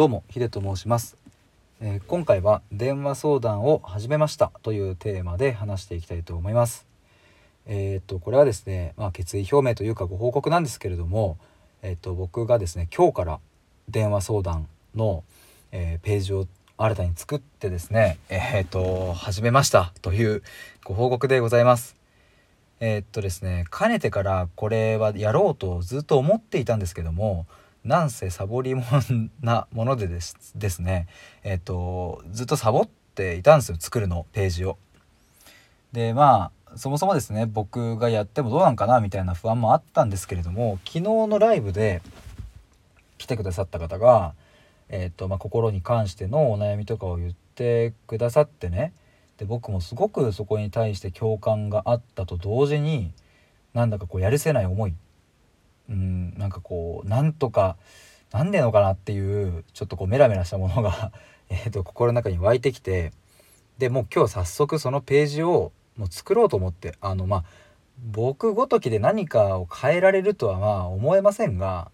どうもヒデと申します、えー今回は電話相談を始めました。というテーマで話していきたいと思います。えーっとこれはですねまあ決意表明というかご報告なんですけれどもえーっと僕がですね今日から電話相談の、えページを新たに作ってですねえっと始めました。というご報告でございます。えっとですねかねてからこれはやろうとずっと思っていたんですけどもなんせサボりもんなものでですですねえーとずっとサボっていたんですよ作るのページを。でまあそもそもですね僕がやってもどうなんかなみたいな不安もあったんですけれども昨日のライブで来てくださった方が、えーとまあ、心に関してのお悩みとかを言ってくださってねで僕もすごくそこに対して共感があったと同時になんだかこうやるせない思いうんなんかこうなんとかなんでのかなっていうちょっとこうメラメラしたものが えーと心の中に湧いてきてでもう今日早速そのページをもう作ろうと思ってあのまあ僕ごときで何かを変えられるとはまあ思えませんが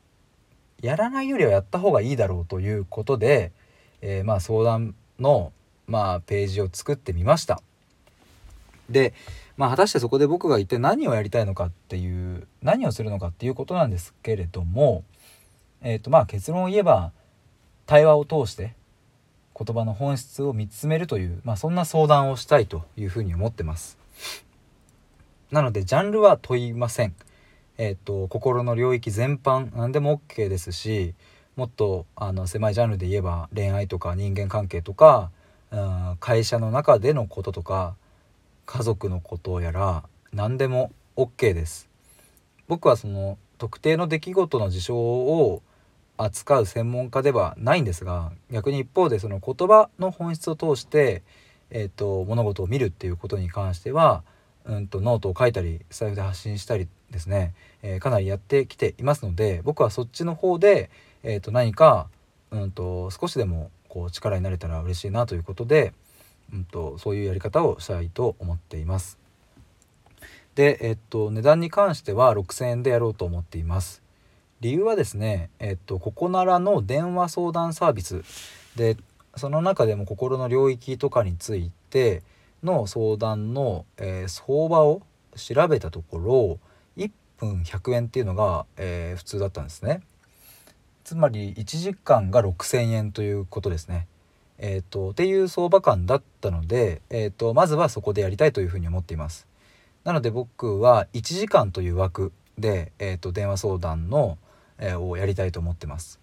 やらないよりはやった方がいいだろうということで、えーまあ相談の、まあ、ページを作ってみました。で、まあ、果たしてそこで僕が一体何をやりたいのかっていう何をするのかっていうことなんですけれども、えーとまあ、結論を言えば対話を通して言葉の本質を見つめるという、まあ、そんな相談をしたいというふうに思ってます。なのでジャンルは問いません。えっ、と心の領域全般何でも OK ですしもっとあの狭いジャンルで言えば恋愛とか人間関係とか、うん、会社の中でのこととか家族のことやら何でも OK です。僕はその特定の出来事の事象を扱う専門家ではないんですが逆に一方でその言葉の本質を通して、えー、と物事を見るっていうことに関しては、うん、とノートを書いたりスタイフで発信したりですね、えーかなりやってきていますので僕はそっちの方で、えー、と何か、うん、と少しでもこう力になれたら嬉しいなということで、うん、とそういうやり方をしたいと思っています。で、えっと、値段に関しては6,000円でやろうと思っています。理由はですね、えっと、ここならの電話相談サービスでその中でも心の領域とかについての相談の、えー相場を調べたところ1分100円っていうのが、えー普通だったんですね。つまり1時間が6,000円ということですね。えー、とっていう相場感だったので、えー、とまずはそこでやりたいというふうに思っています。なので僕は1時間という枠で、えー、と電話相談の、えーをやりたいと思ってます。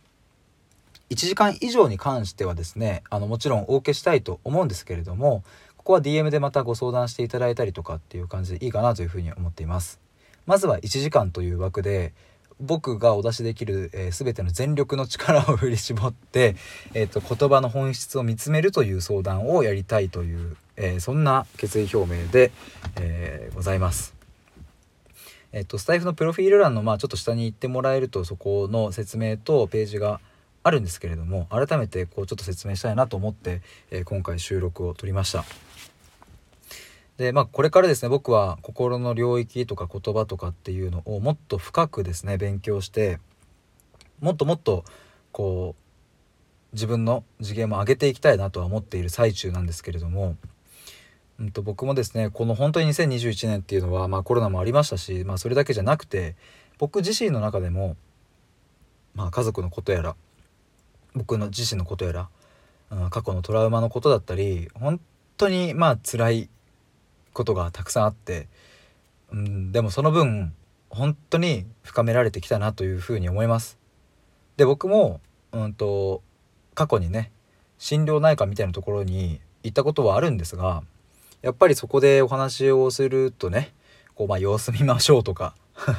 1時間以上に関してはですねあのもちろんお受けしたいと思うんですけれどもここは DM でまたご相談していただいたりとかっていう感じでいいかなというふうに思っています。まずは1時間という枠で僕がお出しできる、えー、全ての全力の力を振り絞って、えー、と言葉の本質を見つめるという相談をやりたいという、えーそんな決意表明で、えーございます。えっと、スタイフのプロフィール欄の、まあ、ちょっと下に行ってもらえるとそこの説明とページがあるんですけれども改めてこうちょっと説明したいなと思って、えー今回収録を撮りました。でまあこれからですね僕は心の領域とか言葉とかっていうのをもっと深くですね勉強してもっともっとこう自分の次元も上げていきたいなとは思っている最中なんですけれども、うん、と僕もですねこの本当に2021年っていうのは、まあ、コロナもありましたし、まあ、それだけじゃなくて僕自身の中でも、まあ、家族のことやら僕の自身のことやら、うん過去のトラウマのことだったり本当にまあ辛いことがたくさんあって、うん、でもその分本当に深められてきたなというふうに思います。で僕も、うん、と過去にね心療内科みたいなところに行ったことはあるんですがやっぱりそこでお話をするとねこうまあ様子見ましょうとか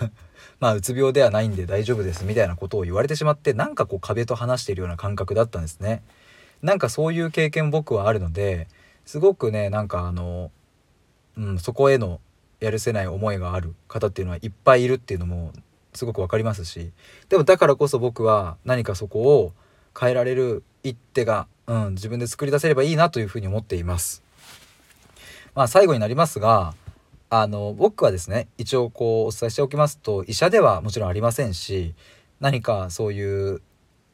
まあうつ病ではないんで大丈夫ですみたいなことを言われてしまってなんかこう壁と話しているような感覚だったんですね。なんかそういう経験僕はあるのですごくねなんかあの、うん、そこへのやるせない思いがある方っていうのはいっぱいいるっていうのもすごくわかりますしでもだからこそ僕は何かそこを変えられる一手が、うん、自分で作り出せればいいなというふうに思っています。まあ最後になりますがあの僕はですね一応こうお伝えしておきますと医者ではもちろんありませんし何かそういう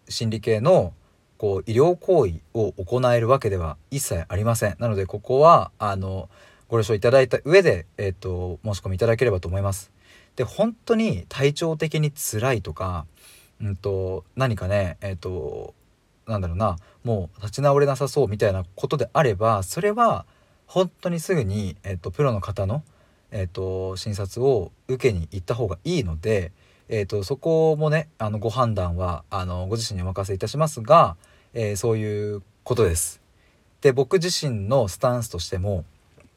心理系のこう医療行為を行えるわけでは一切ありませんなのでここはあのご了承いただいた上で、えーと、申し込みいただければと思いますで本当に体調的に辛いとか、うんと、何かねえっ、ー、となんだろうなもう立ち直れなさそうみたいなことであればそれは本当にすぐに、えーと、プロの方の、えーと診察を受けに行った方がいいのでえーと、そこもねあのご判断はあのご自身にお任せいたしますが、えー、そういうことです。で僕自身のスタンスとしても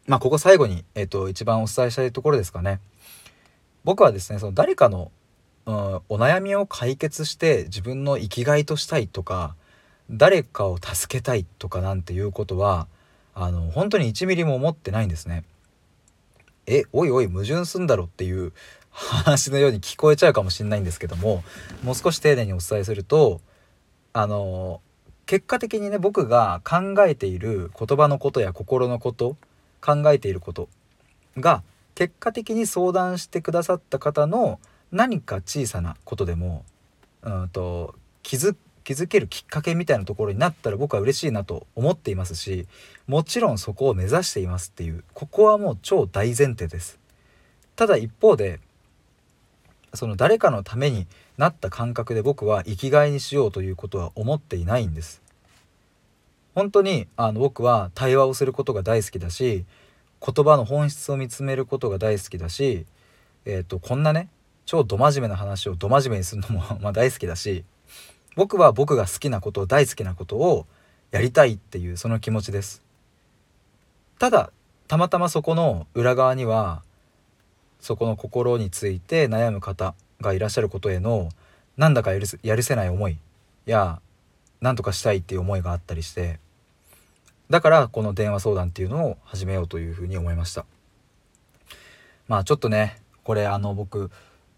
まあここ最後に、えーと、一番お伝えしたいところですかね。僕はですねその誰かの、うん、お悩みを解決して自分の生きがいとしたいとか誰かを助けたいとかなんていうことはあの本当に1ミリも思ってないんですね。えおいおい矛盾すんだろっていう話のように聞こえちゃうかもしれないんですけどももう少し丁寧にお伝えするとあの結果的にね僕が考えている言葉のことや心のこと考えていることが結果的に相談してくださった方の何か小さなことでもうんと気づ気づけるきっかけみたいなところになったら僕は嬉しいなと思っていますしもちろんそこを目指していますっていうここはもう超大前提です。ただ一方でその誰かのためになった感覚で僕は生きがいにしようということは思っていないんです。本当にあの僕は対話をすることが大好きだし言葉の本質を見つめることが大好きだし、えーと、こんなね超ど真面目な話をど真面目にするのも ま大好きだし僕は僕が好きなこと大好きなことをやりたいっていうその気持ちです。ただたまたまそこの裏側にはそこの心について悩む方がいらっしゃることへのなんだかやるやるせない思いや何とかしたいっていう思いがあったりしてだからこの電話相談っていうのを始めようというふうに思いましたまあちょっとねこれあの僕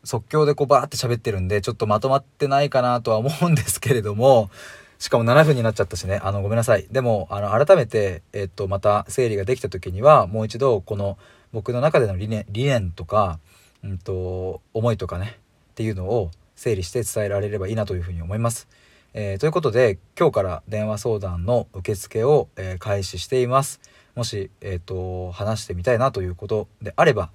即興でこうバーって喋ってるんでちょっとまとまってないかなとは思うんですけれどもしかも7分になっちゃったしねあのごめんなさいでもあの改めて、えっと、また整理ができた時にはもう一度この僕の中での理念理念とか、うんと、思いとかねっていうのを整理して伝えられればいいなというふうに思います。えー、ということで今日から電話相談の受付を、えー、開始しています。もし、えーと、話してみたいなということであれば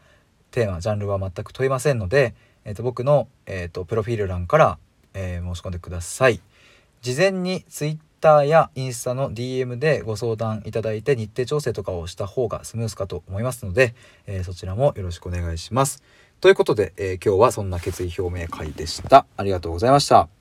テーマジャンルは全く問いませんので、えーと、僕の、えーと、プロフィール欄から、え申し込んでください。事前に Twitter ターやインスタの DM でご相談いただいて日程調整とかをした方がスムースかと思いますので、えー、そちらもよろしくお願いします。ということで、えー、今日はそんな決意表明会でした。ありがとうございました。